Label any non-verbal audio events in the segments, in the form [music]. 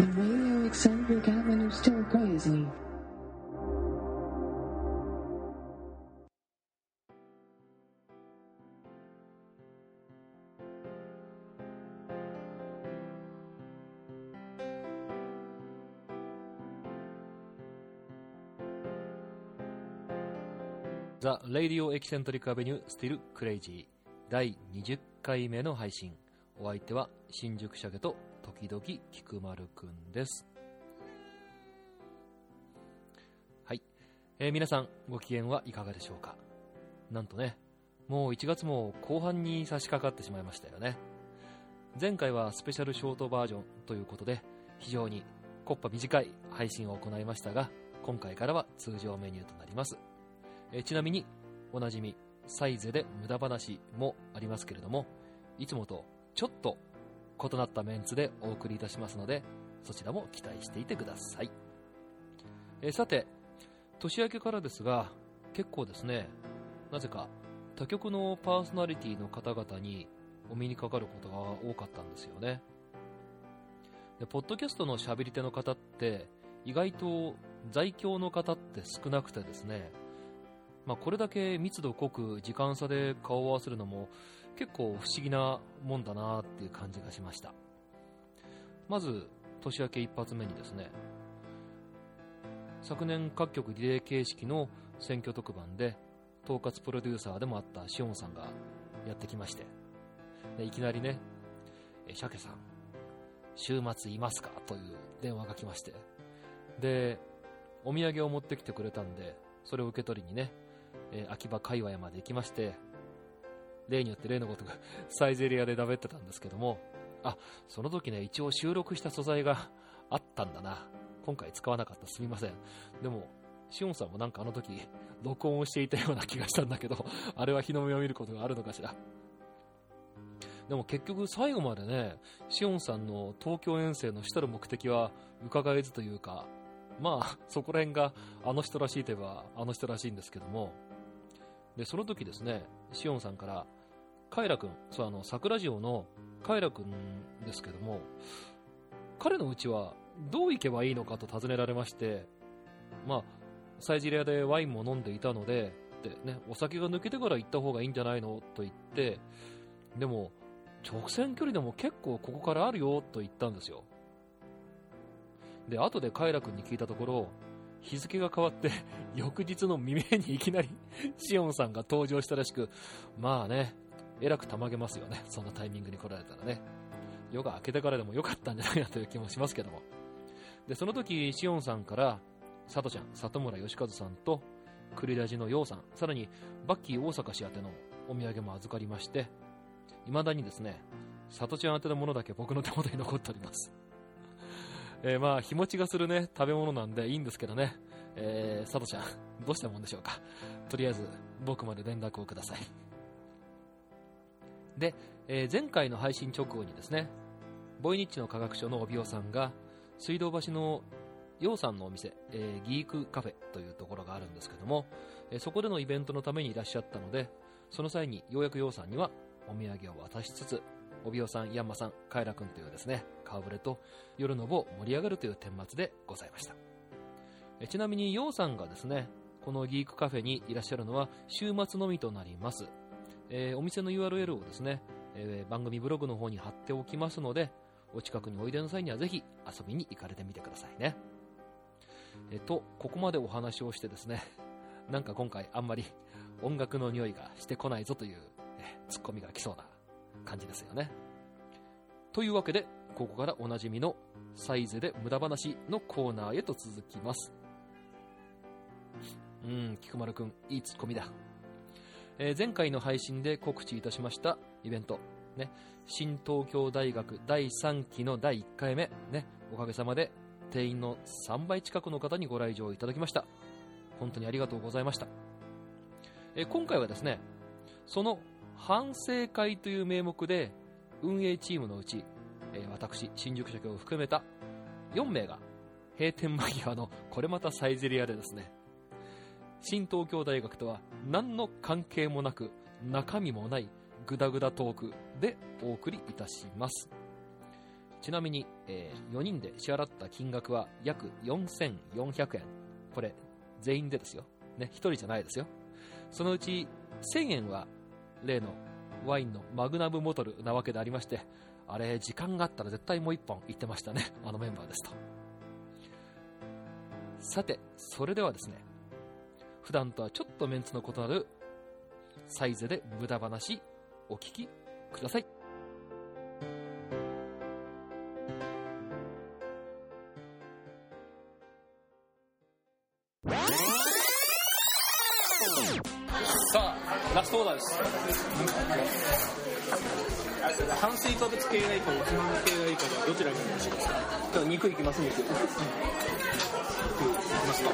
The radio eccentric Avenue still crazy. ザ・レイディオ・エキセントリック・アベニュー・スティル・クレイジー第20回目の配信お相手は新宿鮭と時々菊丸くんです。はい、えー皆さんご機嫌はいかがでしょうか？なんとねもう1月も後半に差し掛かってしまいましたよね。前回はスペシャルショートバージョンということで非常にコッパ短い配信を行いましたが今回からは通常メニューとなります。えちなみにおなじみサイゼで無駄話もありますけれどもいつもとちょっと異なったメンツでお送りいたしますのでそちらも期待していてください、えさて年明けからですが結構ですねなぜか他局のパーソナリティの方々にお目にかかることが多かったんですよね。でポッドキャストの喋り手の方って意外と在京の方って少なくてですねまあ、これだけ密度濃く時間差で顔を合わせるのも結構不思議なもんだなっていう感じがしましたまず年明け一発目にですね昨年各局リレー形式の選挙特番で統括プロデューサーでもあったシオンさんがやってきましてでいきなりね「え鮭さん週末いますか?」という電話が来ましてでお土産を持ってきてくれたんでそれを受け取りにねえ秋葉界隈まで行きまして例によって例のことが [laughs] サイゼリアで食べってたんですけどもあその時ね一応収録した素材があったんだな。今回使わなかった。すみません。でもシオンさんもなんかあの時録音をしていたような気がしたんだけど [laughs] あれは日の目を見ることがあるのかしら。でも結局最後までねシオンさんの東京遠征の主たる目的は伺えずというかまあ [laughs] そこら辺があの人らしいといえばあの人らしいんですけども。でその時ですねシオンさんからカイラ君そうあの桜城のカイラ君ですけども彼の家はどう行けばいいのかと尋ねられましてまあサイゼリアでワインも飲んでいたのでで、ね、お酒が抜けてから行った方がいいんじゃないのと言ってでも直線距離でも結構ここからあるよと言ったんですよ。で後でカイラ君に聞いたところ日付が変わって翌日の未明にいきなりシオンさんが登場したらしくまあねえらくたまげますよね。そんなタイミングに来られたらね。夜が明けてからでも良かったんじゃないかという気もしますけども。でその時シオンさんから佐藤ちゃん里村義和さんと栗ラジのヨウさんさらにバッキー大阪氏宛てのお土産も預かりまして未だにですね里ちゃん宛てのものだけ僕の手元に残っております。[laughs] えーまあ日持ちがするね食べ物なんでいいんですけどね、えー、佐藤ちゃんどうしたもんでしょうか。とりあえず僕まで連絡をください。で、えー前回の配信直後にですねボイニッチの科学書の帯尾さんが水道橋のヨウさんのお店、えーギークカフェというところがあるんですけども、えーそこでのイベントのためにいらっしゃったのでその際にようやくヨウさんにはお土産を渡しつつ帯尾さん、ヤンマさん、カイラ君というですね顔ぶれと夜の部を盛り上がるという顛末でございました。えちなみにヨウさんがですねこのギークカフェにいらっしゃるのは週末のみとなります、えーお店の URL をですね、えー番組ブログの方に貼っておきますのでお近くにおいでの際にはぜひ遊びに行かれてみてくださいね。えっとここまでお話をしてですね [laughs] なんか今回あんまり音楽の匂いがしてこないぞというえツッコミが来そうな感じですよね。というわけでここからおなじみのサイゼで無駄話のコーナーへと続きます。うん菊丸くんいいツッコミだ、えー前回の配信で告知いたしましたイベント。ね。新東京大学第3期の第1回目。ね。おかげさまで定員の3倍近くの方にご来場いただきました。本当にありがとうございました、えー今回はですねその反省会という名目で運営チームのうち、えー私新宿社協を含めた4名が閉店間際のこれまたサイゼリアでですね新東京大学とは何の関係もなく中身もないグダグダトークでお送りいたしますちなみに、え4人で支払った金額は約4400円。これ、全員でですよ。ね、1人じゃないですよ。そのうち1000円は例のワインのマグナムボトルなわけでありまして、あれ、時間があったら絶対もう1本行ってましたね。あのメンバーですと。さて、それではですね、普段とはちょっとメンツの異なるサイズで無駄話お聞きください。さあ、ラストオーダーです。炭水化物系がいいかおつまみ系がいいかどちらがよろしいですかじゃあ肉いきます、肉。いきますか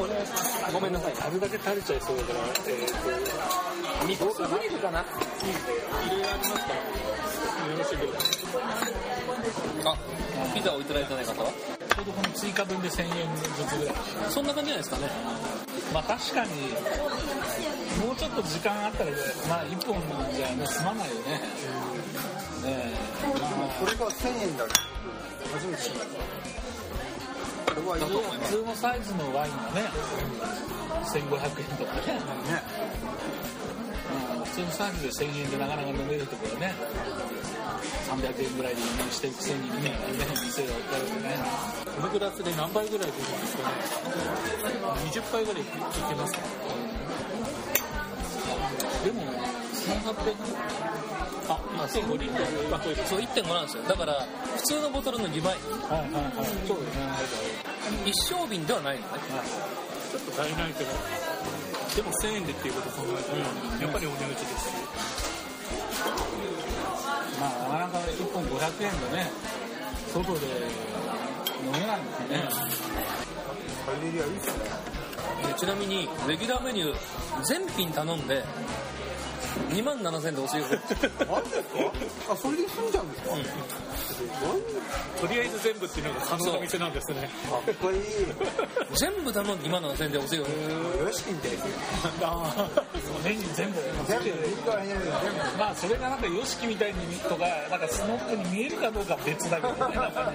これごめんなさい。あるだけ垂れちゃいそうだからえーと肉かな肉かないろいろありますからよろしいでしょうかあ、ピザをいただいてない方は。ちょうどこの追加分で1000円ずつぐらい。そんな感じじゃないですかね。まあ確かにもうちょっと時間あったらまあ1本じゃね済まないよね。ねえこれが1000円だ初めて知ったこれはいいよ普通のサイズのワインがね1500円とかね。ね。うん普通のサイズで1000円でなかなか飲めるところはね300円ぐらいで輸入してるくせにみたいなね店が置かれてねこのグラスで何杯ぐらい出るんですかね？20杯ぐらいいけますかでも1800あ1.5リットルあそう、1.5なんですよ。だから、普通のボトルの2倍。はいはいはい。そうですね。一升瓶ではないのね。ちょっと足りないけど。でも1000円でっていうことを考えたらやっぱりお値打ちです。しまあなかなか1本500円でね外で飲めないんですね。パエリアいいっすね。でちなみに、レギュラーメニュー、全品頼んで、2万7000円でお水を。マジですか？あそれで済んじゃうんですか、とりあえず全部っていうのが可能な店なんですね。かっこいい。全部頼んで2万7000円でお水を。よしきみたいですああ全部。全部。全部まあそれがなんか YOSHIKI みたいにとかなんかスノップに見えるかどうかは別だけどね。なんか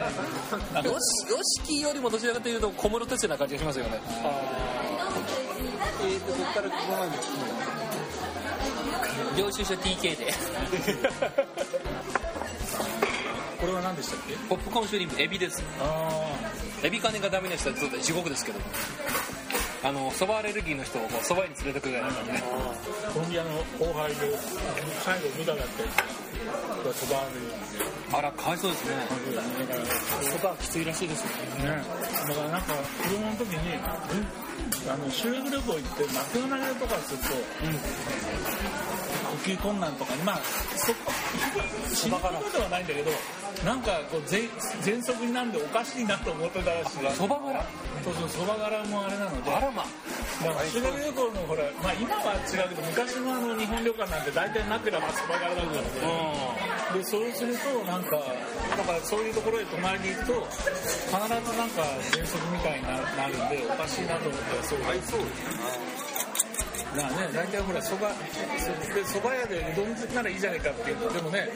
ねよし、よしきよりもどちらかというと小室哲哉な感じがしますよね。えーとそこからここまで領収書 TK で。[laughs] これは何でしたっけ？ポップコーンシュリンプ、エビです。あエビ金がダメな人はちょっと地獄ですけど。あの、蕎麦アレルギーの人をこう蕎麦屋に連れてくるぐらいなんでコロンビアの後輩で最後無駄だってこれそばあら、かわいそうですね。そばはきついらしいですよねだからなんか子供の時にうんあの修学旅行行って幕の投げとかすると、呼吸困難とかにまあそこ死ぬことではないんだけどなんかこうぜ喘息になんでおかしいなと思ってたらしい。蕎麦柄そうそうそば柄もあれなので。あらま。だから修学旅行のほら、まあ、今は違うけど昔のあの日本旅館なんて大体枕はそば柄だったので、でそうするとなんかなんかそういうところへ泊まりに行くと必ずなんか喘息みたいにななるんでおかしいなと思ってそうそうだからね大体ほらそばそでそば屋でうどんならいいじゃないかっていうとでもね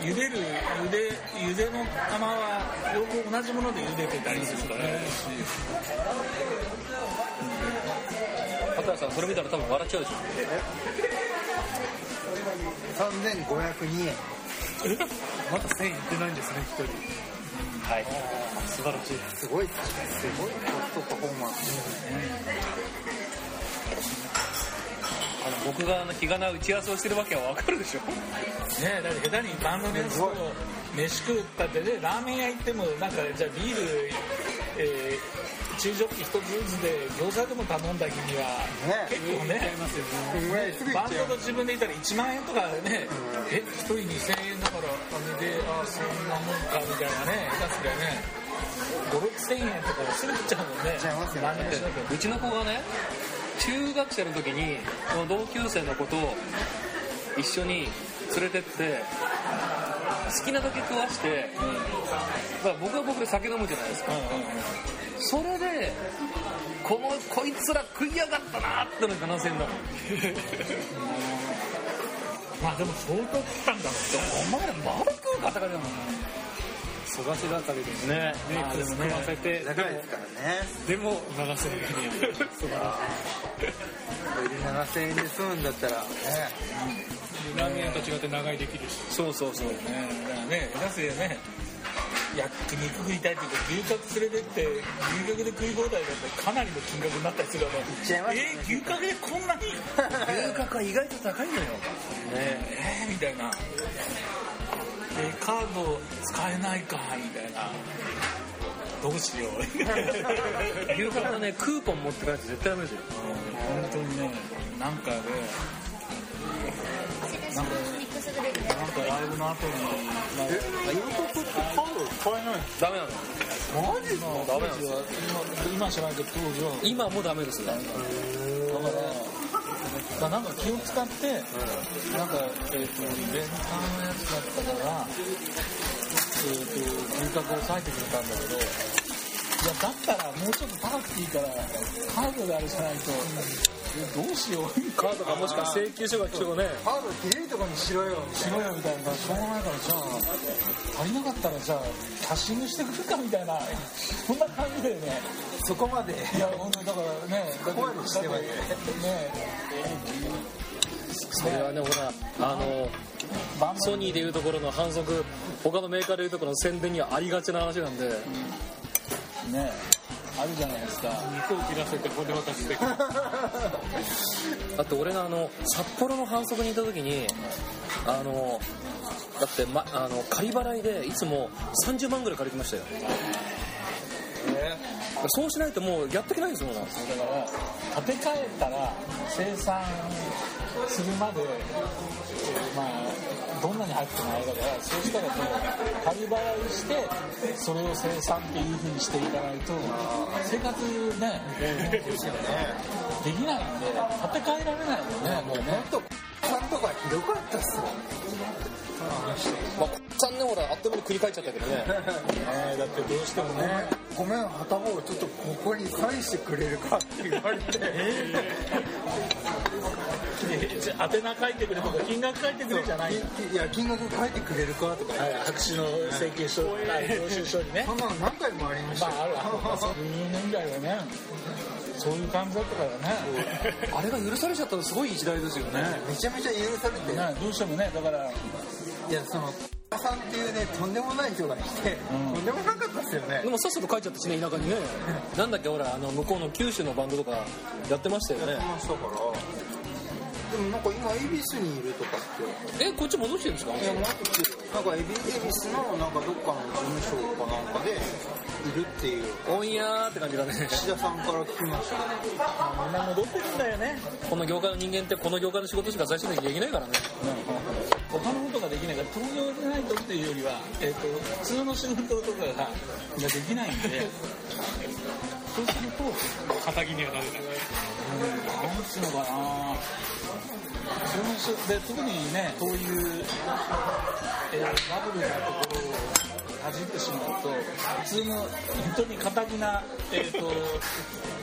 茹でる茹で茹での釜は両方同じもので茹でてたりするからね。片谷さん、それ見たら多分笑っちゃうでしょ。3502円。え？まだ1000円いってないんですね一人。はい。素晴らしい。すごいっすね。すごいコストパフォーマンス僕があの日がな打ち合わせをしてるわけはわかるでしょ。ねだって下手にバンドのやつと飯食ったってねラーメン屋行ってもなんかじゃあビール、えー中ジョッキ一つずつで餃子でも頼んだ日にはね結構ねねバンドと自分でいたら1万円とかね、え一人2000円だからあれであそんなもんかみたいなね下手すりゃね56000円とかすぐ行っちゃうもんね。っちゃいますよね。何年しなきゃうちの子がね中学生の時にその同級生の子と一緒に連れてって好きなだけ食わして、まあ、僕は僕で酒飲むじゃないですか。それでこのこいつら食いやがったなってのが7000円だもんまあでも相当食ったんだろうねお前らまだ食うかって感じだもん蘇我世だったけどね。メイク組ませて。長いですからね。でも長瀬にそうだこれで7000円で済むんだったらね。ラーメン屋と違って長いできるしそうそうそうねだからねだせね焼肉食いたいって言って牛角連れてって牛角で食い放題だってかなりの金額になったりするよねっちゃいますねえー牛角でこん。なに牛角は意外と高いのよねえー、みたいなえーカード使えないかみたいな。どうしよう。牛角はねクーポン持って帰って絶対ダメですよ本当にね。なんかねなんかなんかライブの後に、まあ、牛角ってカード使えないダメなの？マジですか？ダメなんです今今知らないけど当時は。今もダメですよだからなんか気を使って、なんか、えっ、と、レンターのやつだったから、えっ、と、牛角を抑えてくれたんだけど、いや、だったらもうちょっと高くていいから、カードであれしないと、どうしよう。カードか。もしくは請求書が来てもね。カードきれいとこにしろよしろよみたいな、しょうがない。から、じゃあ、足りなかったら、じゃあ、キャッシングしてくるかみたいな、そんな感じで。ね、そこまでいや、本当にだからね、ここまでしてまでね、それはねほらあのソニーでいうところの反則他のメーカーでいうところの宣伝にはありがちな話なんで。ねあるじゃないですか。肉を切らせて骨渡して。だって俺があの札幌の反則にいた時にあのだって、ま、あの仮払いでいつも30万ぐらい借りてましたよ。そうしないともうやっていけないんですもん。だから建て替えたら生産するまで、えーまあどんなに入ってもあれだからそうしたらもう仮払いしてそれを生産っていう風にしていかないと生活ねできないんで建て替えられないよねもうね。本当さんとかひどかったっすよ。まあ、さんねほらあっという間に繰り返っちゃったけどね。[laughs] ねだってどうしてもね。ごめんはたぼうちょっとここにサインしてくれるかって言われて [laughs] 宛名書いてくれとか金額書いてくれじゃないいいや金額書いてくれるかとか白紙の請求書領収書にね。そんなの何回もありましたよ。まああるある10年代はね。そういう感じだったからね。あれが許されちゃったのすごい時代ですよね。めちゃめちゃ許されて。ねどうしてもねだから。いやそのさんっていうねとんでもない人がいて、とんでもなかったですよね。でもさっさと帰っちゃったしね田舎にね。なんだっけほらあの向こうの九州のバンドとかやってましたよね。やってましたからでもなんか今恵比寿にいるとかって。えこっち戻してるんですか？いや待ってなんか恵比寿のなんかどっかの事務所かなんかでいるっていう。おんやーって感じだね。岸田さんから聞きました。みんな戻ってるんだよね。この業界の人間ってこの業界の仕事しか最終的にできないからね。他のことができないから東京でないとっていうよりは、えー、と普通の仕事とかがができないんでそうすると肩着にはなれないなん。つうのかなそので特にねこういう、えーバブルなところをかじってしまうと普通の本当に堅気なえっ、と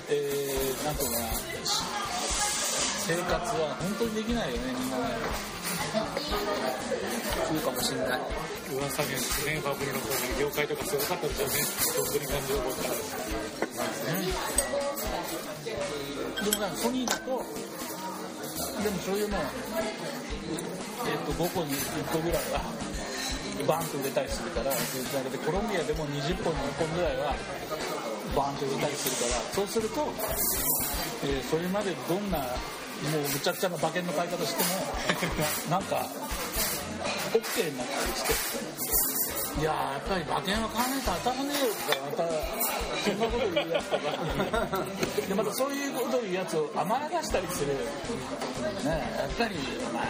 えー、なん。とかな生活は本当にできないよねみん。なねそうかもしんない噂ですね、バブルの頃に業界とかすごかったですよね、本当に感情を覚えたら。でもなんかソニーだと、でもそういうの、えっ、と、5個に1個ぐらいは、バンと売れたりするから、そういうだけでコロンビアでも20本に1本ぐらいは、バンと売れたりするから、そうすると、えーそれまでどんな、もうむちゃくちゃな馬券の買い方しても、なんか、OK になったりして、いや、やっぱり馬券は買わないと当たらねえよとか、また、そんなこと言うやつとか、で、またそういうことを言うやつを甘やかしたりする、ね、やっぱり、まあ、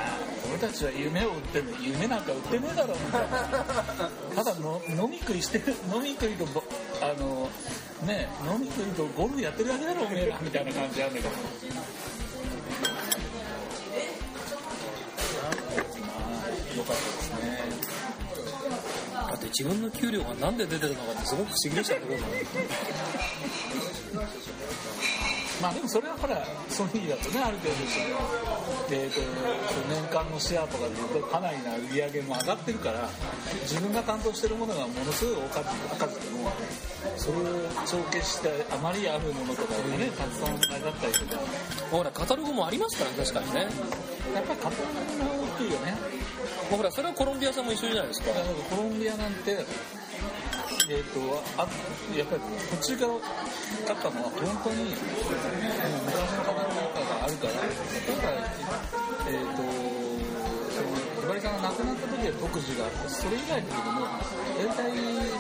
俺たちは夢を売ってんの夢なんか売ってねえだろ、みたいな。ただの、飲み食いしてる、飲み食いと、あの、ね、飲み食いとゴルフやってるだけだろ、おめえら、みたいな感じあるんだけど。よかったですね。だって自分の給料がなんで出てるのかってすごく不思議でしたけどねまあでもそれはほらソニーだとねある程度その、えー、と年間のシェアとかでいうとかなりな売り上げも上がってるから自分が担当してるものがものすごい多かったでもそれを帳消してあまりあるものとかがねたくさんあれだったりとかほらカタログもありますから確かにねやっぱりカタログが大きいよねほらそれはコロンビアさんも一緒じゃないですか。かコロンビアなんてえー、とあやっぱり途中から買ったのは本当にもう昔のカタログとかがあるから今回えっ、とそのひばりさんが亡くなった時は特需があってそれ以外だけども大体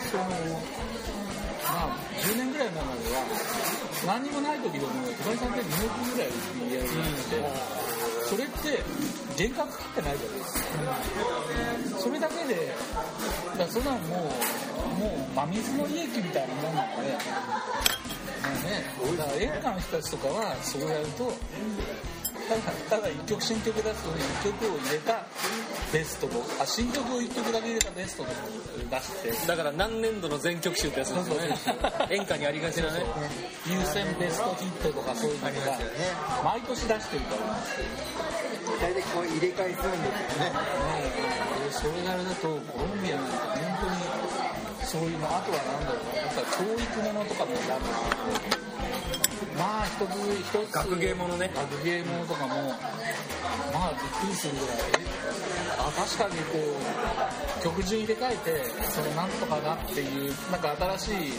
そのまあ10年ぐらい前までは何にもない時でもひばりさんって2億ぐらい売り上げがあってそれって原価かかってないじゃないですか。それだけでだからそんなもうもう真水の利益みたいなもんなので、まあね、だから演歌の人たちとかはそうやるとただただ1曲新曲出すのに1曲を入れたベストとあ新曲を1曲だけ入れたベストとか出して。だから何年度の全曲集ってやつですよね。演歌にありがちなね。優先ベストヒットとかそういうのが毎年出してるから。大体こう入れ替えするんですよね。ねえ。それがあれだとコロンビアなんて本当にそういうのあとはなんだろうなやっぱ教育ものとかもダメまあ一つ一つ学芸ものね。学芸ものとかもまあびっくりするぐらい。あ確かにこう曲順入れ替えてそのなんとかなっていうなんか新しい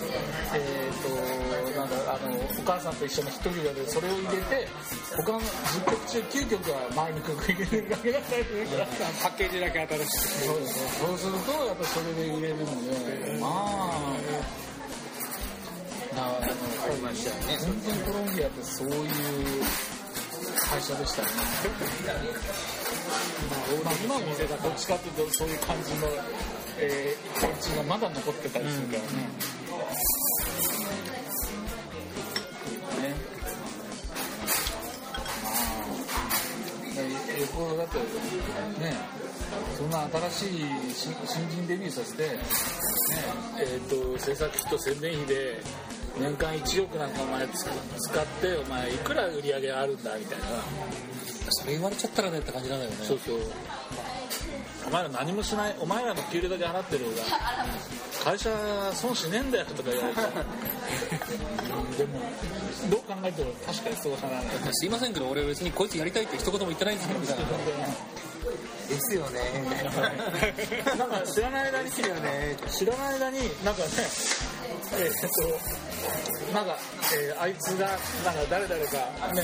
えっ、となんだあのお母さんと一緒のヒット曲がでそれを入れて他の10曲中9曲は前の曲入れるだけだったりするからパッケージだけ新しくそうですねそうするとやっぱそれで売れるのでまあだからやっぱり本当にコロンビアってそういう会社でしたね。まあ今もどっちかっていうとそういう感じのえー、感じがまだ残ってたりするからね、ねまあよほどだってねそんな新しい新新人デビューさせて、ねえー、と制作費と宣伝費で年間1億なんかお前使使ってお前いくら売り上げあるんだみたいな。それ言われちゃったらねって感じなんだよね。そうそう。お前ら何もしないお前らの給料だけ払ってる方が会社損しねえんだよとか言われて。う [laughs] んでもどう考えても確かにそうだなすいませんけど俺別にこいつやりたいって一言も言ってないんですよみたいなですよね。ななんか知らない間にですよね。知らない間になんかねえーっとなんか、えーあいつがなんか誰々がね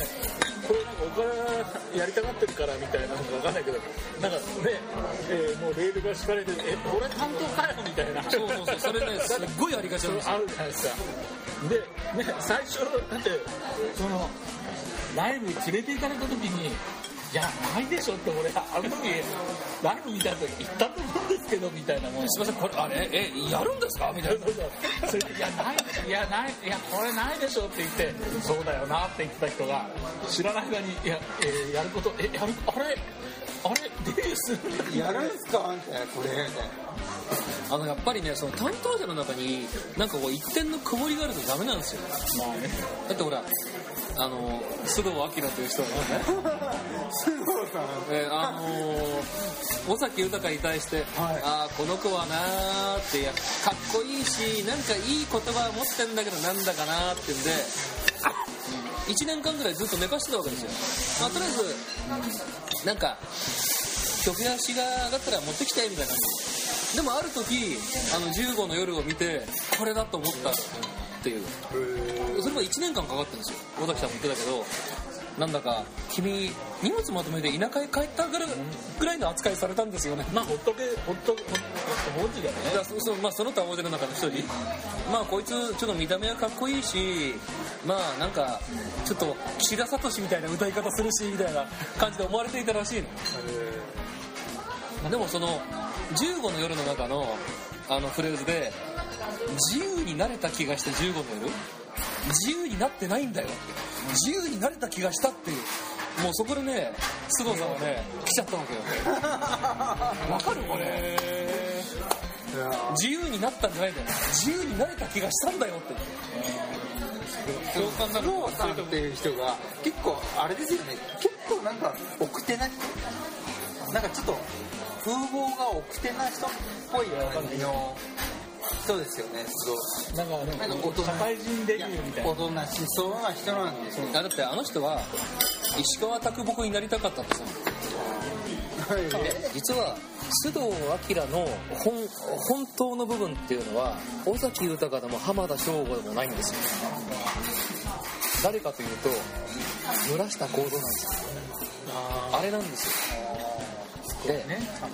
これなんかお金やりたがってるからみたいなのかわかんないけどなんかね、えーもうレールが敷かれてえ俺担当かよみたいな。そうそうそうそれねすっごいありがちなんですよ。あるじゃないですか。でね最初だってそのライブ連れて行かれた時にいやないでしょって俺あの時ライブ見た時言ったと思うんですけどみたいなもん。すいませんこれあれえやるんですか？みたいな。そうそうそれでいやないいやないいやこれないでしょって言ってそうだよなって言ってた人が知らない間にいや、えーやることえやるあれあれデビューするんだやるんすか？みたいなこれみたいな。あのやっぱりねその担当者の中になんかこう一点の曇りがあるとダメなんですよ。まあね。だってほらあの須藤明という人がね須藤さん。えーあのー尾崎豊に対して、ああこの子はなーっていやかっこいいしなんかいい言葉を持ってんだけどなんだかなーってんで1年間ぐらいずっと寝かしてたわけですよ、まあ、とりあえずなんか曲やしが上がったら持ってきてみたいな。感じでもある時あの15の夜を見てこれだと思ったっていう。それも1年間かかったんですよ。尾崎さんも言ってたけどなんだか君荷物まとめて田舎へ帰ったぐらいぐらいの扱いされたんですよね。まあほっとけほっとほっとほっとだねい。やそそまあ、その他大勢の中の一人。まあこいつちょっと見た目はかっこいいしまあなんかちょっと岸田聡みたいな歌い方するしみたいな感じで思われていたらしいの。まあでもその15の夜の中のあのフレーズで自由になれた気がして15の夜自由になってないんだよって。自由になれた気がしたっていう。もうそこでね須藤さんはね来ちゃったわけよ。[laughs] わかるこれ。自由になったんじゃないんだよ。自由になれた気がしたんだよって。共感なる須藤さんっていう人が結構あれですよね。結構なんか奥手な人なんかちょっと風貌が奥手な人っぽい感じの人ですよね。須なんか藤なんかね社会人デビューみたいな。大人しそうな人なんですよ。だってあの人は石川啄木になりたかったんですよ。で実は須藤明の本本当の部分っていうのは尾崎豊でも浜田省吾でもないんですよ。誰かというと村下幸三なんですよ。あれなんですよで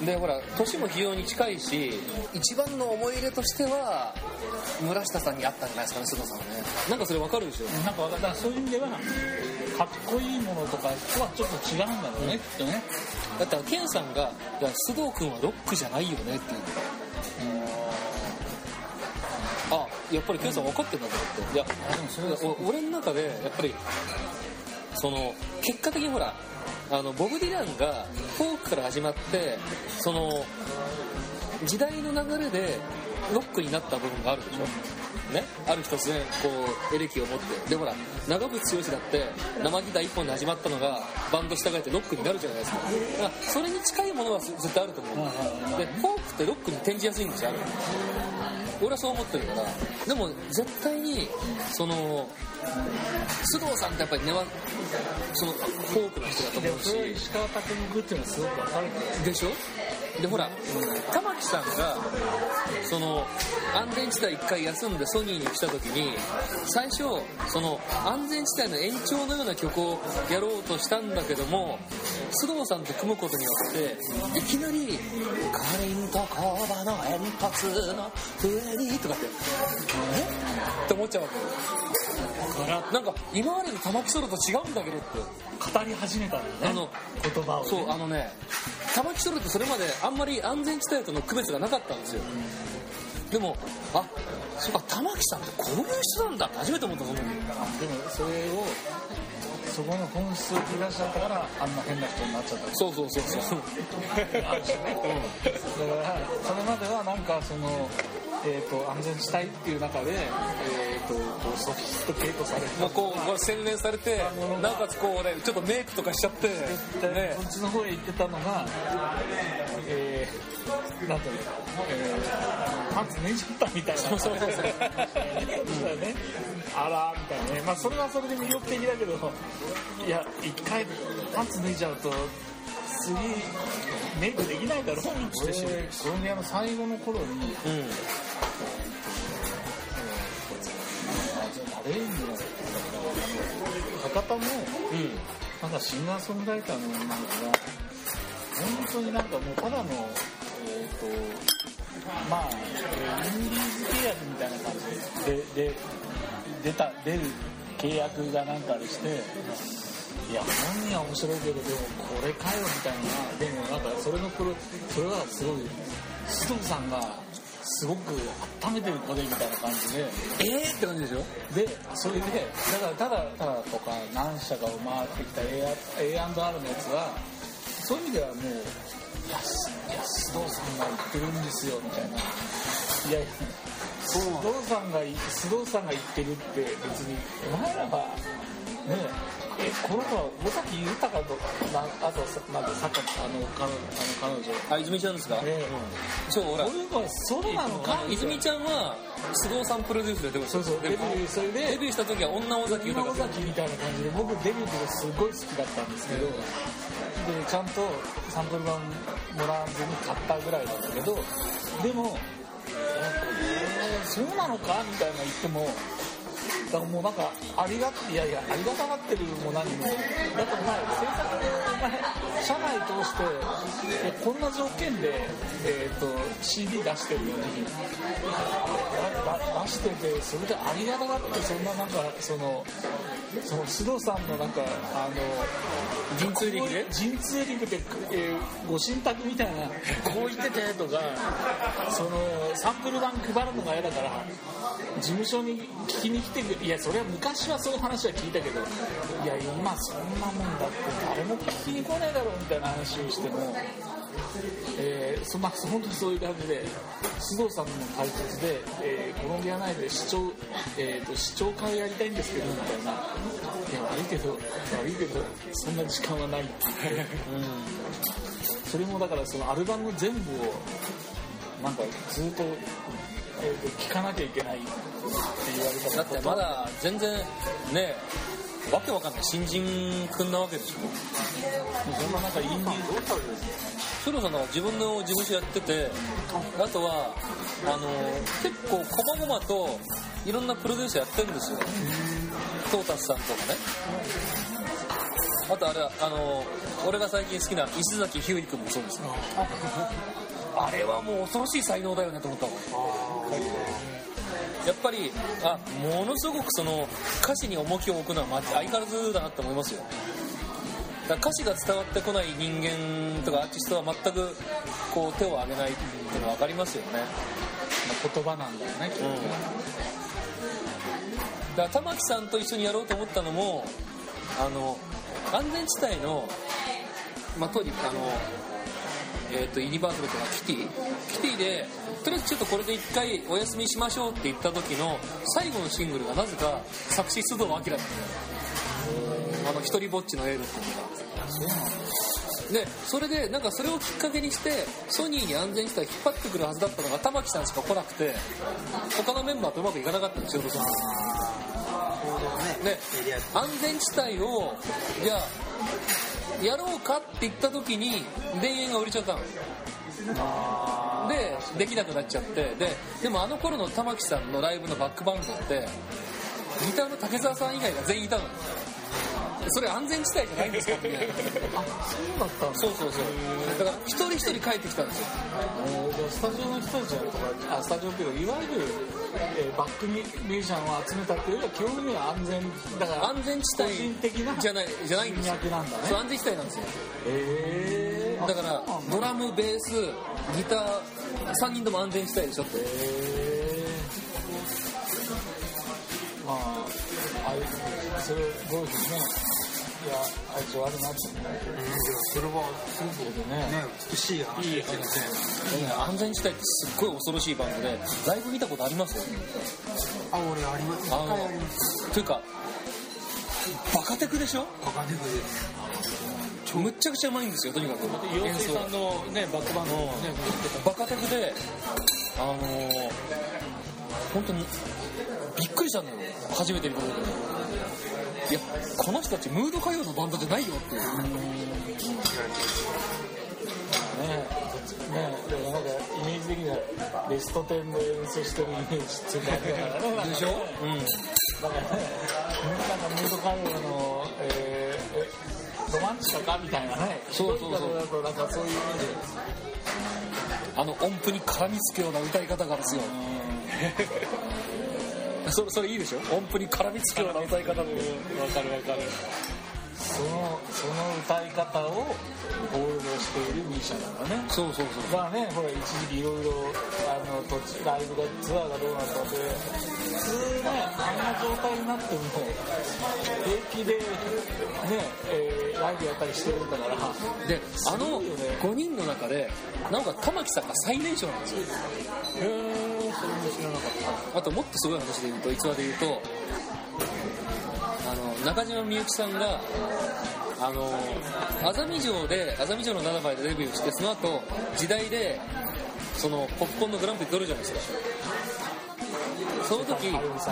でほら年も非常に近いし一番の思い入れとしては村下さんにあったんじゃないですかね須藤さんはね。なんかそれわかるでしょ？なんかだからそういう意味ではかっこいいものとかとはちょっと違うんだろうね、きっとね。だったらケンさんが「いや須藤君はロックじゃないよね」っていう。あやっぱりケンさん分かってんだと思って。いやお俺の中でやっぱりその結果的にほらあのボブ・ディランがフォークから始まってその時代の流れでロックになった部分があるでしょ？ね、ある日突然こうエレキを持って。でほら長渕剛だって生ギター一本で始まったのがバンド従えてロックになるじゃないですか。だからそれに近いものは絶対あると思う。でフォークってロックに転じやすいんですよある俺はそう思ってるからでも絶対にその須藤さんってやっぱり根はそのフォークの人だと思うし。石川啄木っていうのはすごくわかるでしょ？でほら玉木さんがその安全地帯一回休んでソニーに来た時に最初その安全地帯の延長のような曲をやろうとしたんだけども須藤さんと組むことによっていきなり「かりんと工場の煙突の上に」とかってえ？って思っちゃうわけよ。なんか今までの玉木ソロと違うんだけどって。語り始めたんだよね。あの言葉を、ね、そうあのね玉木ソロってそれまであんまり安全地帯との区別がなかったんですよ。でもあそうか玉木さんってこういう人なんだって初めて思ったと思うでもそれをそこの本質を引き出しちゃったからあんな変な人になっちゃったそうそうそうそうだからそれまではなんかそのえー、と安全地帯っていう中で、えー、とこうソフィストケートされたまあこうこう洗練されてなおかつこうねちょっとメイクとかしちゃってねそっちの方へ行ってたのが、えー、なんていうの、えー、パンツ脱いじゃったみたいな。そうそうそうそうね、あらみたいなね。まあそれはそれで魅力的だけど、いや、一回パンツ脱いじゃうと、次、メイクできないだろうってし、コロンビアの最後の頃に、うん。あ、じゃあ、レインの、博多も、うん。なんかシンガーソングライターの女の子が、本当になんかもうただの、えっ、と、まあ、えーインディーズ契約みたいな感じで、で、で出た、出る契約がなんかあれして、いや、本人は面白いけど、でもこれかよみたいな、でもなんかそれの頃、それはすごい、須藤さんが、すごく温めてる子でみたいな感じで、えーって感じでしょ？でそれでだからただただとか何社かを回ってきた A&R のやつはそういう意味ではもう「いやすいや須藤さんが言ってるんですよ」みたいな「いやいや須藤さんが須藤さんが言ってるって別にお前らはねえこの子は尾崎豊となあとさなんかさっきあの彼あの彼女。あ泉ちゃんですか、ねそうほらこういう子はそうなのか泉ちゃんは須藤さんプロデュースででもそうそうデビューそれでデビューした時は女尾崎今尾豊崎みたいな感じで僕デビューの時すごい好きだったんですけど、でちゃんとサンプル版もらわずに買ったぐらいなんだけど。でもえーそうなのか？みたいな言っても。だからもうなんかありがいやいやありがたがってるも何も。だってお前制作でお前社内通してえこんな条件で、えー、と CD 出してるのに出しててそれでありがたがってそんななんかそのその須藤さんのなんかあの陣痛力で？陣痛力で、えーご神託みたいなこう言っててとかそのサンプル版配るのが嫌だから事務所に聞きに来てくいやそれは昔はそういう話は聞いたけどいや今そんなもんだって誰も聞きに来ないだろうみたいな話をしても。えーそ [laughs] まあ、本当にそういう感じで須藤さんの解説で、えーコロンじゃないで市長、えー、と市長会やりたいんですけどみたいないや悪いけど悪いけどそんな時間はないって言って、それもだからそのアルバム全部をなんかずっと,、えー、と聴かなきゃいけないって言われたらだってまだ全然ねわけわかんない新人くんなわけでしょ。そんななんかインディーシロさんなんか自分の事務所やっててあとはあの結構こまごまといろんなプロデューサーやってるんですよ。トータスさんとかね。あとあれはあの俺が最近好きな石崎ひゅうりくんもそうですよ。あれはもう恐ろしい才能だよねと思ったやっぱりあものすごくその歌詞に重きを置くのはま相変わらずだなと思いますよ。だ歌詞が伝わってこない人間とかアーティストは全くこう手を挙げないっていうのは分かりますよね。言葉なんだよねきっとね、だから玉木さんと一緒にやろうと思ったのもあの安全地帯の、まあ、当時あの、えー、とユニバーサルとかキティ。キティでとりあえずちょっとこれで一回お休みしましょうって言った時の最後のシングルがなぜか作詞須藤明だったんだよあの一人ぼっちのエールっていうのがでそれでなんかそれをきっかけにしてソニーに安全地帯引っ張ってくるはずだったのが玉木さんしか来なくて他のメンバーとうまくいかなかったん。ですよそので安全地帯をじゃあやろうかって言った時に田園が売れちゃったの。でできなくなっちゃって。ででもあの頃の玉木さんのライブのバックバンドってギターの竹澤さん以外が全員いたの。それ安全地帯じゃないんですかみたいなそうだったんだそうそうそう。だから一人一人帰ってきたんですよ。スタジオの人たちとかあスタジオっていうかいわゆる、えーバックミュージシャンを集めたっていうよりは基本的には安全だから安全地個人的な帯じゃないじゃないんですよ。なんだね。そう安全地帯なんですよ。えー、だからドラムベースギター3人とも安全地帯でしょって。えー、まああれそれどうですねいやあいつ悪いなってそれはする。ってことでねね美しい話。いい話。ですね安全地帯ってすっごい恐ろしいバンドでライブ見たことあります？よあ俺あります。一あというかバカテクでしょ？バカデブです。むっちゃくちゃうまいんですよとにかく。さんのねバックバンドね。バカテクであのー、本当にびっくりしたんだよ。初めて見た時にいやこの人たちムード歌謡のバンドじゃないよっていう。ねねでもなんかイメージ的にはベスト10で演奏してるイメージっていうかでしょ？うん。だからねなんかムード歌謡の、えーえロマンチカかみたいなね。そうそうそう。なんかそういうイメージ。あの音符に絡みつくような歌い方がですよ [laughs] それそれいいでしょ？音符に絡みつくような歌い方ってわかるわかる。そのその歌い方をホールドしているミーシャだからね。そうそうそうまあね、ほら一時期いろいろあの土地ライブがツアーがどうなったって。普通ねあんな状態になっても平気でね、えーライブやったりしてるんだから。であのすごいよね5人の中でなんか玉木さんが最年少なんですよ。へえそれも知らなかったあともっとすごい話で言うと逸話で言うとあの中島みゆきさんがあの熱海城で熱海城の7倍でデビューしてその後時代でそのポップコンのグランプリ取るじゃないですか。その時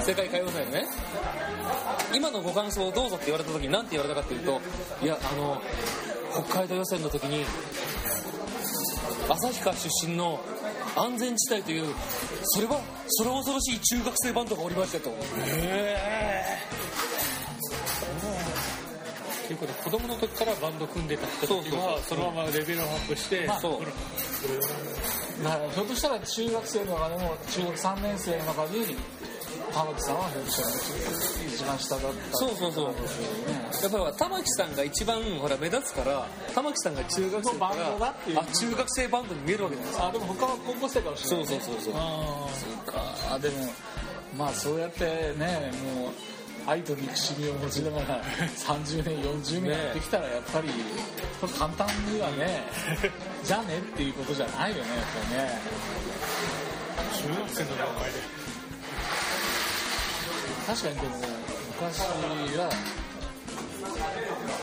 世界歌謡祭でね今のご感想をどうぞって言われた時に何て言われたかっていうといやあの北海道予選の時に旭川出身の安全地帯というそれはそれは恐ろしい中学生バンドがおりましたと。ということで子供の時からバンド組んでた人たちはそのままレベルアップしてそうただからひょっとしたら中学生の中でも中学3年生の中に玉木さんは一番下だったそうそうそう。ねやっぱり玉木さんが一番ほら目立つから玉木さんが中学生だかバンドだらっていう。あ中学生バンドに見えるわけじゃないですかあでも他は高校生かもしれそないうそうそうそうああそう。かあでもまあそうやってねもう愛と憎しみを持ちながら [laughs] 30年40年やってきたらやっぱり簡単にはね [laughs] じゃあねっていうことじゃないよねやっぱりね。中学生の名前で確かにでもね昔は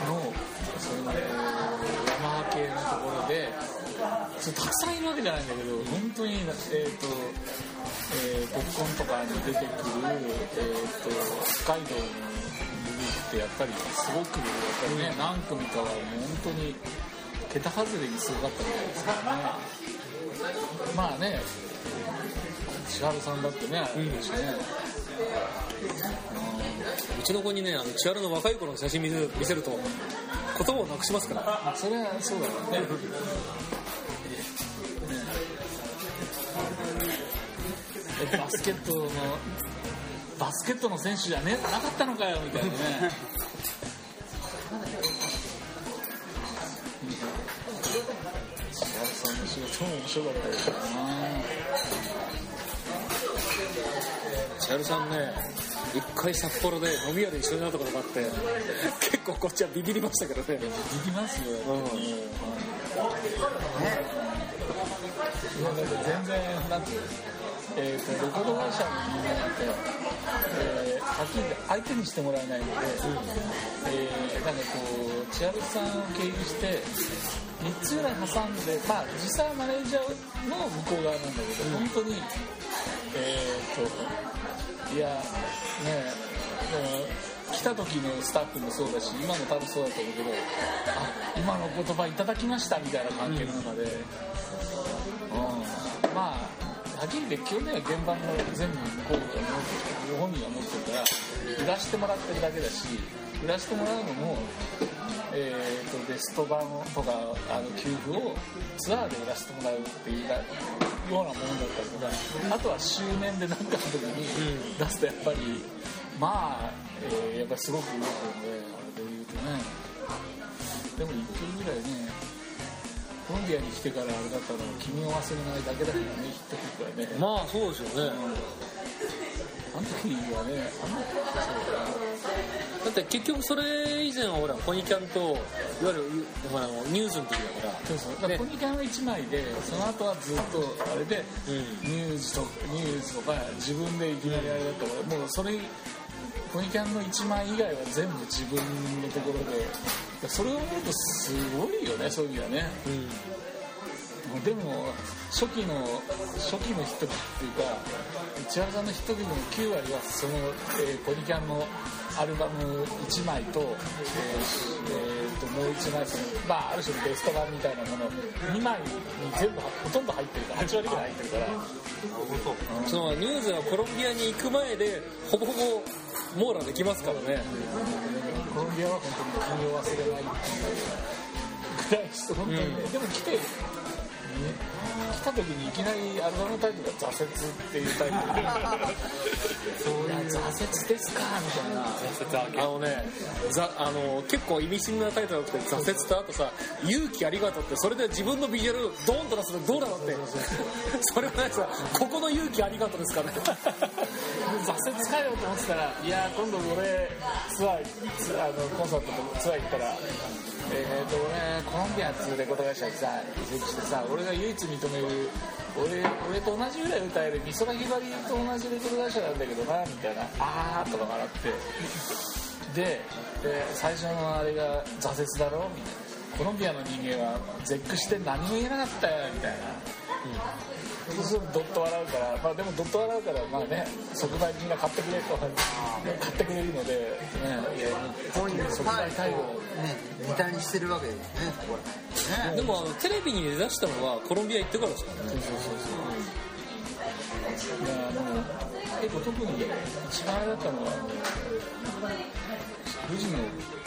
のその山系のところでそうたくさんいるわけじゃないんだけど本当にえっ、とえー、ポップコーンとかに出てくる、えー、と北海道の部ってやっぱりすごくやっぱりね、何組かはもう本当に桁外れにすごかったみたいですからね。まあね千春さんだってねあれだしね、うちの子にねあの千春の若い頃の写真見せると言葉をなくしますから。あそれはそうだろうねえバスケットのバスケットの選手じゃねなかったのかよみたいなね。千春さんの仕事も面白かったですからな千春さんね一回札幌で飲み屋で一緒になったことがあって結構こっちはビビりましたけどね。行きますよ、うん。うんいやだって全然なんていうの。えー、とレコード会社の人間なんて、えー、はっきり相手にしてもらえないので、えーなんかこう千春さんを経由して3つぐらい挟んでまあ実際はマネージャーの向こう側なんだけど、本当にえっ、といやねえ来た時のスタッフもそうだし今も多分そうだと思うけどあ今の言葉いただきましたみたいな関係の中で、うん、あはっきり言って基本的には現場の全部向こうご本人が持ってるから売らしてもらってるだけだし売らしてもらうのも、えー、とベスト版とかあの給付をツアーで売らせてもらうっていうようなものだったりとかあとは周年で何かの時に出すとやっぱりまあ、えーやっぱりすごく動くのであれで言うとねでも一曲ぐらいねコロンビアに来てからあれだったのは君を忘れないだけだからねヒット曲はね。まあそうですよね。あの時はねあのだって結局それ以前はほらポニキャンといわゆるほらニュースの時だから。そうそう。だからポニキャンは1枚でその後はずっとあれで、うん。ニュースとニュースとか自分でいきなりあれだったから、もうそれコニキャンの1枚以外は全部自分のところで。それを思うとすごいよねそういう意味はね。うんでも初期の初期のヒット曲っていうか千原さんのヒット曲の9割はその、えーコニキャンのアルバム1枚と,、えーえーともう1枚その、まあ、ある種のベスト版みたいなもの2枚に全部ほとんど入ってるから8割ぐらい入ってるから。そのニューズはコロンビアに行く前でほぼほぼ網羅できますからね。コロンビアは本当に君を忘れないっていうぐらいして本当にね、でも来て、ね、来た時にいきなりアルバムのタイトルが「挫折」っていうタイトルでそういう挫折ですかみたいな。あのねざあの結構意味深なタイトルが多くて挫折とあとさ「勇気ありがとう」ってそれで自分のビジュアルドーンと出すのどうなのって。[laughs] それはないさここの勇気ありがとうですかね [laughs] 挫折かよと思ってたらいや今度俺ツアーツあのコンサートとツアー行ったらえー、と俺コロンビアっつうレコード会社にさ移籍してさ俺が唯一認める俺俺と同じぐらい歌える美空ひばりと同じレコード会社なんだけどなみたいなあーとか笑って。でで最初のあれが挫折だろみたいな。コロンビアの人間は絶句して何も言えなかったよみたいな。そうするとドッと笑うから、まあ、でもドッと笑うからまあね即売みんな買ってくれと買ってくれるので、ね、いや即売対応ねネタにしてるわけですね。これ。ね。でもあのテレビに出したのはコロンビア行ってからですからね。そうそうそういやもう結構特に一番あれだったのは富士の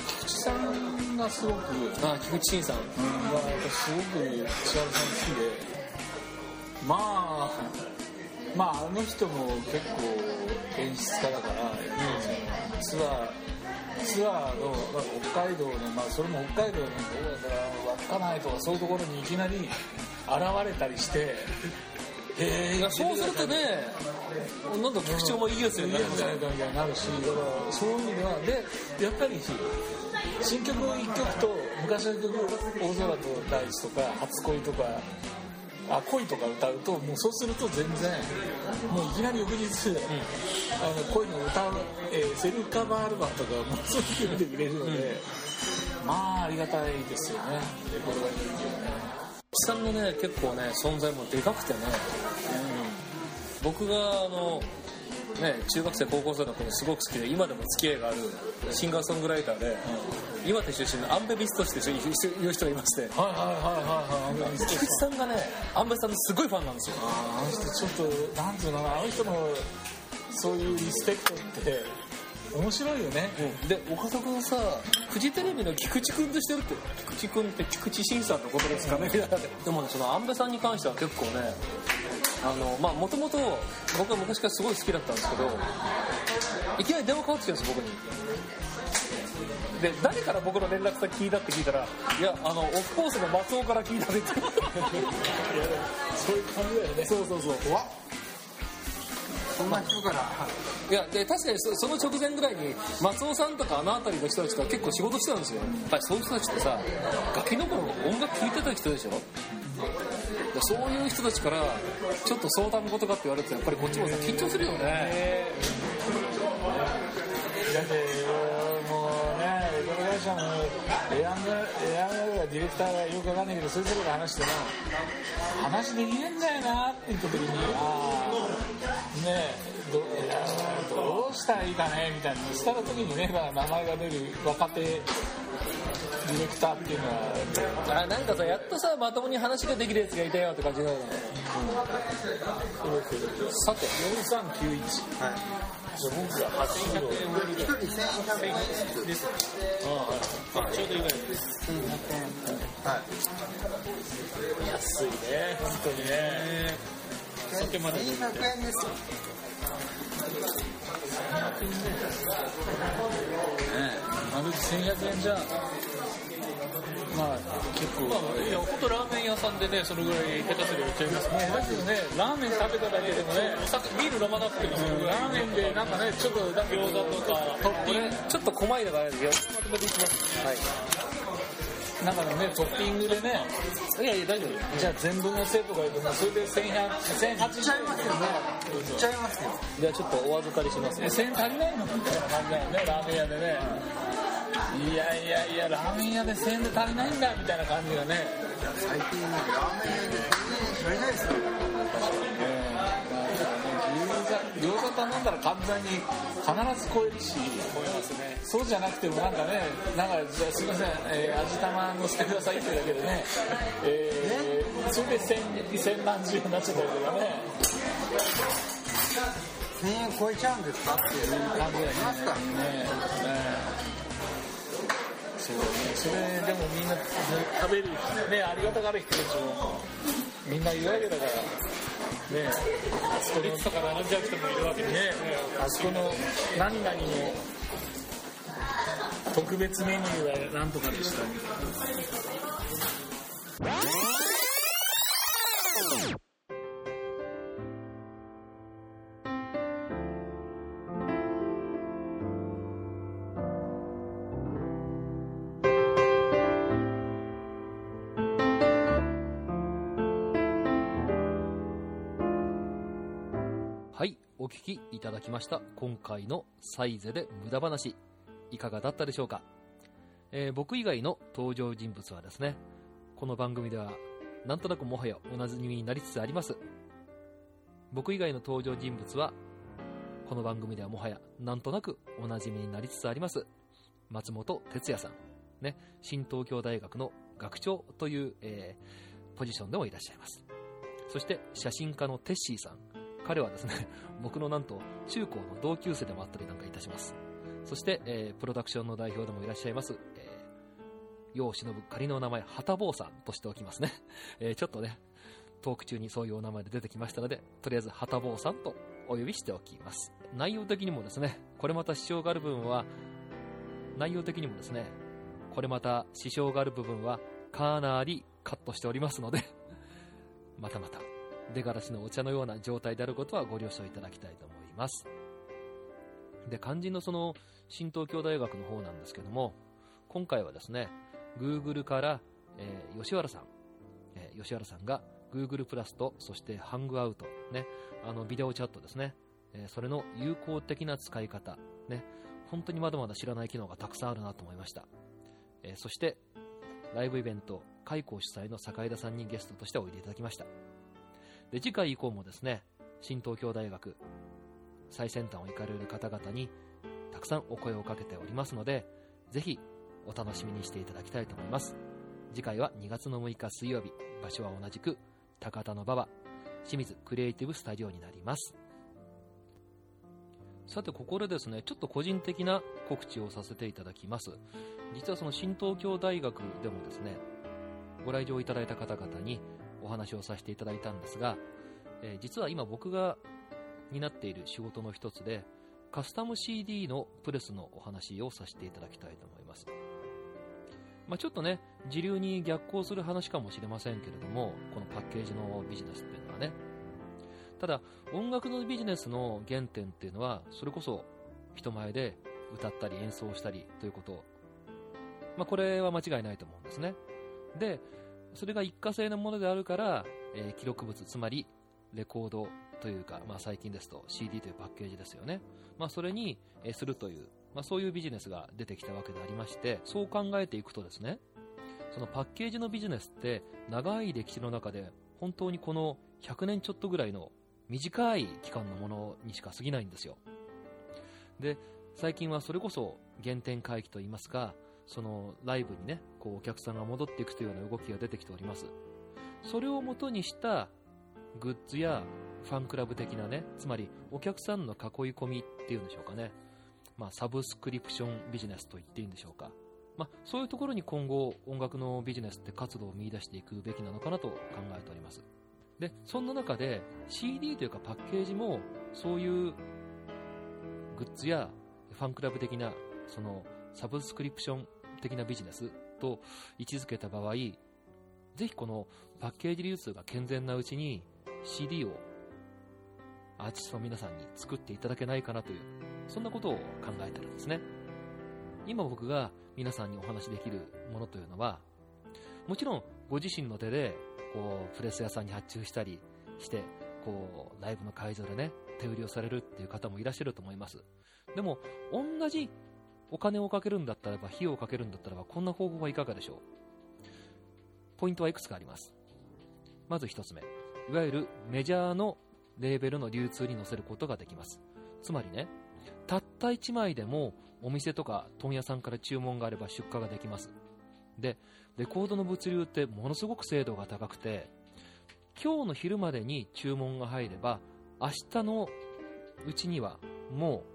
菊池さんがすごくあ菊池慎さん。うんがやっぱすごく千原さん好きで。まあ。まああの人も結構演出家だから、そのツアーツアーの、まあ、北海道のまあそれも北海道のら稚内とかそういうところにいきなり現れたりしてえそうするとねなんだ局長もいいやつになるみたいになるしだからそういう意味ではでやっぱり新曲1曲と昔の曲「大空と大地」とか「初恋」とかあ恋とか歌うともうそうすると全然もういきなり翌日、あの恋の歌う、えーセルフカバーアルバムとかもうすぐ見てくれるので、まあありがたいですよね。レコードがいいさんのね結構ね存在もでかくてね、僕があのね中学生高校生の頃すごく好きで今でも付き合いがあるシンガーソングライターで、岩手出身のアンベビストしていう人がいまして。はいはいはいはいはい。菊池さんがねアンベさんのすごいファンなんですよ。あの人ちょっとなんていうのかなあの人のそういうリスペクトって面白いよね、で岡田君さフジテレビの菊池君としてるって。菊池君って菊池慎さんのことですかね。みたいなでもねその安部さんに関しては結構ねもともと僕は昔からすごい好きだったんですけどいきなり電話かかってきたんです僕に。で誰から僕の連絡先聞いたって聞いたらいやあのオフコースの松尾から聞いたって言って。そういう感じだよね。そうそうそうそんな人から。いやで確かにそその直前ぐらいに松尾さんとかあの辺りの人たちが結構仕事してたんですよ。やっぱりそういう人たちってさガキの頃音楽聴いてた人でしょ？でそういう人たちからちょっと相談事かって言われるとやっぱりこっちもさ緊張するよね社のエアンガエアンがディレクターがよくわかんないけどそういうところで話しても話できねえんだよなって言った時にああねえどどうしたらいいかねみたいなしたら時にねまあ名前が出る若手ディレクターっていうのはあなんかさやっとさまともに話ができるやつがいたよって感じだよね、さて4391はい。僕が8100円売れる一人1100円です。ああちょうどいいぐらいです。1100円はい安いね。本当にね。酒まで1100円ですよ丸1100円じゃまあ構まあいや本当ラーメン屋さんでねそれぐらい下手すりゃ売っちゃいます。ねだけどねラーメン食べただけでもねお酒ビール飲まなくてもそれぐらいラーメンでなんかねちょっと餃子とか。トッピングちょっと細いのがあるんですよ。まとめていきますはい。なんかねトッピングでね。いやいや大丈夫じゃあ全部のせとか言うともうそれで1100 1080いっちゃいますよねいっちゃいますよじゃあちょっとお預かりしますえ1000足りないのみたいな感じだよねラーメン屋でねいやいやいやラーメン屋で1000円で足りないんだみたいな感じがね。最近ラーメン屋で全然知られないですよ。餃子頼んだら完全に必ず超えるしそうじゃなくてもなんかねなんかじゃあすいません、えー味玉乗せてくださいっていうだけでね、えーそれで千千何十円になっちゃったりとかね。1000円超えちゃうんですか？っていう感じだよねますからねねそうねそれでもみんな食べるねありがたがる人たちもみんないるわけだから。ねストリッツとか並んじゃう人もいるわけでね。あそこの何々の特別メニューはなんとかでした。ました。今回のサイゼで無駄話、いかがだったでしょうか、えー僕以外の登場人物はですね、この番組では、なんとなくもはやおなじみになりつつあります。僕以外の登場人物は、この番組ではもはやなんとなくおなじみになりつつあります。松本哲也さん。ね、新東京大学の学長という、えーポジションでもいらっしゃいます。そして、写真家のテッシーさん。彼はですね、[laughs] 僕のなんと中高の同級生でもあったりなんかいたします。そして、えープロダクションの代表でもいらっしゃいます、えー、世を忍ぶ仮の名前、はたぼうさんとしておきますね。[laughs] えーちょっとね、トーク中にそういうお名前で出てきましたので、とりあえずはたぼうさんとお呼びしておきます。内容的にもですね、これまた支障がある部分は、内容的にもですね、これまた支障がある部分はかなりカットしておりますので、[laughs] またまた出がらしのお茶のような状態であることはご了承いただきたいと思います。で、肝心のその新東京大学の方なんですけども、今回はですね、Google から、えー吉原さん、えー吉原さんが Google プラスと、そしてハングアウト、ね、あの、ビデオチャットですね。えーそれの有効的な使い方、ね、本当にまだまだ知らない機能がたくさんあるなと思いました。えそして、ライブイベント、開校主催の坂井田さんにゲストとしておいでいただきました。で、次回以降もですね、新東京大学、最先端を行かれる方々に、たくさんお声をかけておりますので、ぜひ、お楽しみにしていただきたいと思います。次回は2月の6日水曜日、場所は同じく、高田の馬場、清水クリエイティブスタジオになります。さて、ここでですね、ちょっと個人的な告知をさせていただきます。実はその新東京大学でもですね、ご来場いただいた方々にお話をさせていただいたんですが、えー実は今僕が担っている仕事の一つで、カスタム CD のプレスのお話をさせていただきたいと思います。まあ、ちょっとね、時流に逆行する話かもしれませんけれども、このパッケージのビジネスっていうのはね。ただ、音楽のビジネスの原点っていうのは、それこそ人前で歌ったり演奏したりということ。まあ、これは間違いないと思うんですね。で、それが一過性のものであるから、えー記録物、つまりレコードというか、まあ、最近ですと CD というパッケージですよね。まあ、それに、えーするという、まあ、そういうビジネスが出てきたわけでありまして、そう考えていくとですね、そのパッケージのビジネスって長い歴史の中で本当にこの100年ちょっとぐらいの短い期間のものにしか過ぎないんですよ。で、最近はそれこそ原点回帰といいますか、そのライブにね、こうお客さんが戻っていくというような動きが出てきております。それを元にしたグッズやファンクラブ的なね、つまりお客さんの囲い込みっていうんでしょうかね。まあ、サブスクリプションビジネスと言っていいんでしょうか。まあ、そういうところに今後音楽のビジネスって活動を見出していくべきなのかなと考えております。で、そんな中で CD というかパッケージもそういうグッズやファンクラブ的なそのサブスクリプション的なビジネスと位置づけた場合、ぜひこのパッケージ流通が健全なうちに CD をアーティストの皆さんに作っていただけないかなという、そんなことを考えてるんですね。今僕が皆さんにお話しできるものというのは、もちろんご自身の手で、こう、プレス屋さんに発注したりして、こう、ライブの会場でね、手売りをされるっていう方もいらっしゃると思います。でも、同じお金をかけるんだったらば、費用をかけるんだったらば、こんな方法はいかがでしょう？ポイントはいくつかあります。まず一つ目。いわゆるメジャーのレーベルの流通に載せることができます。つまりね、たった1枚でもお店とか問屋さんから注文があれば出荷ができます。で、レコードの物流ってものすごく精度が高くて、今日の昼までに注文が入れば、明日のうちにはもう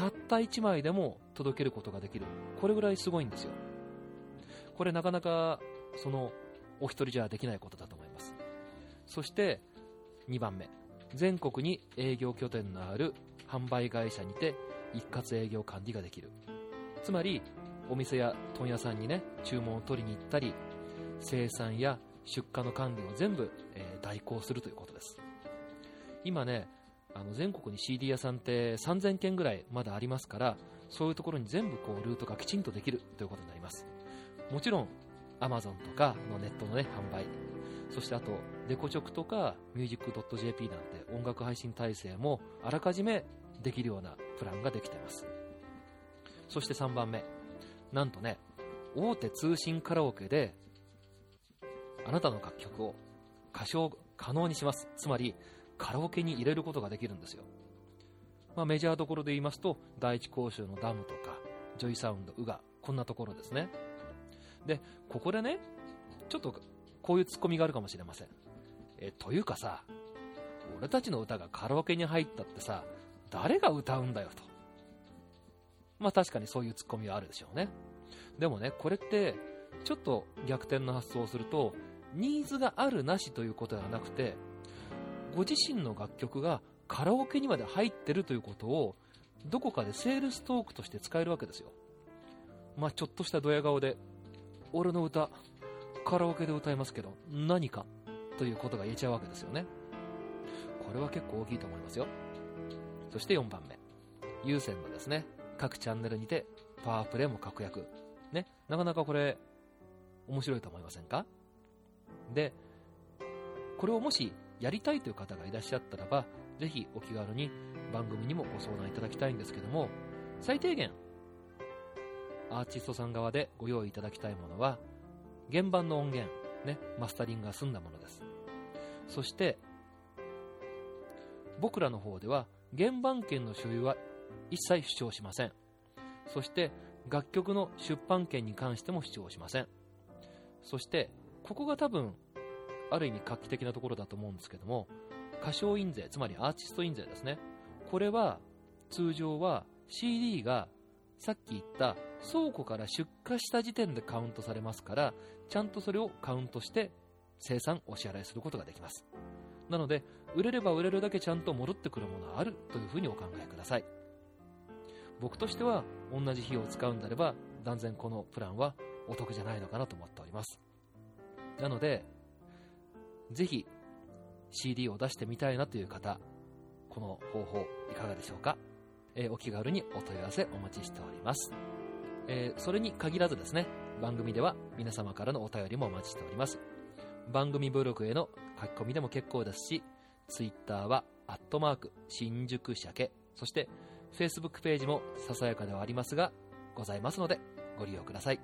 たった1枚でも届けることができる。これぐらいすごいんですよ。これなかなか、その、お一人じゃできないことだと思います。そして、2番目。全国に営業拠点のある販売会社にて一括営業管理ができる。つまり、お店や問屋さんにね、注文を取りに行ったり、生産や出荷の管理を全部、えー代行するということです。今ね、あの全国に CD 屋さんって3000件ぐらいまだありますから、そういうところに全部こうルートがきちんとできるということになります。もちろん、Amazon とかのネットのね、販売、そしてあと、デコチョクとか music.jp なんて音楽配信体制もあらかじめできるようなプランができています。そして3番目。なんとね、大手通信カラオケで、あなたの楽曲を歌唱可能にします。つまり、カラオケに入れることができるんですよ。まあ、メジャーどころで言いますと、第一講習のダムとか、ジョイサウンド、ウガ、こんなところですね。で、ここでね、ちょっとこういうツッコミがあるかもしれません。え、というかさ、俺たちの歌がカラオケに入ったってさ、誰が歌うんだよと。まあ確かにそういうツッコミはあるでしょうね。でもね、これって、ちょっと逆転の発想をすると、ニーズがあるなしということではなくて、ご自身の楽曲がカラオケにまで入ってるということを、どこかでセールストークとして使えるわけですよ。まあちょっとしたドヤ顔で、俺の歌、カラオケで歌いますけど、何かということが言えちゃうわけですよね。これは結構大きいと思いますよ。そして4番目。有線のですね、各チャンネルにて、パワープレイも確約。ね、なかなかこれ、面白いと思いませんか？で、これをもしやりたいという方がいらっしゃったらばぜひお気軽に番組にもご相談いただきたいんですけども最低限アーティストさん側でご用意いただきたいものは原版の音源、ね、マスタリングが済んだものです。そして僕らの方では原版権の所有は一切主張しません。そして楽曲の出版権に関しても主張しません。そしてここが多分ある意味画期的なところだと思うんですけども歌唱印税つまりアーティスト印税ですね。これは通常は CD がさっき言った倉庫から出荷した時点でカウントされますからちゃんとそれをカウントして生産お支払いすることができます。なので売れれば売れるだけちゃんと戻ってくるものがあるというふうにお考えください。僕としては同じ費用を使うんであれば断然このプランはお得じゃないのかなと思っております。なのでぜひ CD を出してみたいなという方この方法いかがでしょうか、えーお気軽にお問い合わせお待ちしております、えーそれに限らずですね番組では皆様からのお便りもお待ちしております。番組ブログへの書き込みでも結構ですし Twitter はアットマーク新宿鮭そして Facebook ページもささやかではありますがございますのでご利用ください。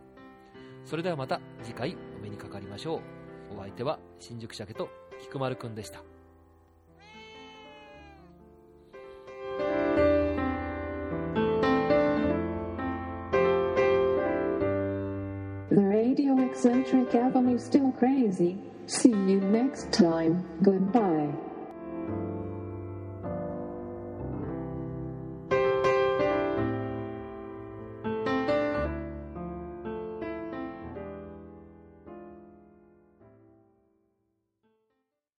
それではまた次回お目にかかりましょう。お相手は新宿鮭と菊丸くんでした The Radio Eccentric Avenue still crazy. See you next time. Goodbye.